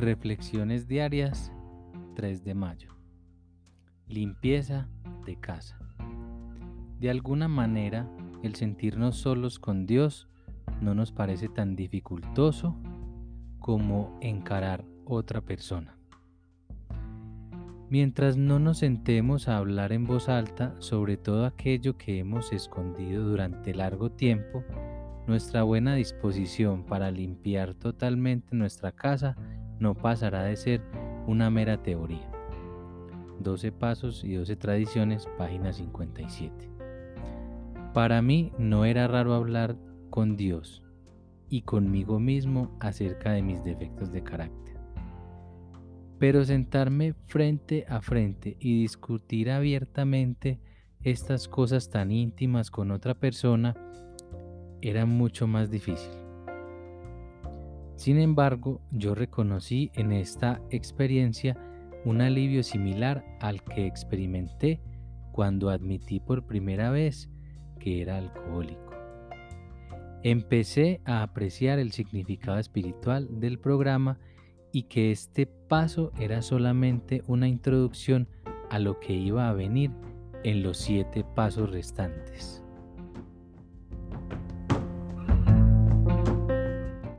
Reflexiones diarias 3 de mayo. Limpieza de casa. De alguna manera, el sentirnos solos con Dios no nos parece tan dificultoso como encarar otra persona. Mientras no nos sentemos a hablar en voz alta sobre todo aquello que hemos escondido durante largo tiempo, nuestra buena disposición para limpiar totalmente nuestra casa no pasará de ser una mera teoría. 12 Pasos y 12 Tradiciones, página 57. Para mí no era raro hablar con Dios y conmigo mismo acerca de mis defectos de carácter. Pero sentarme frente a frente y discutir abiertamente estas cosas tan íntimas con otra persona era mucho más difícil. Sin embargo, yo reconocí en esta experiencia un alivio similar al que experimenté cuando admití por primera vez que era alcohólico. Empecé a apreciar el significado espiritual del programa y que este paso era solamente una introducción a lo que iba a venir en los siete pasos restantes.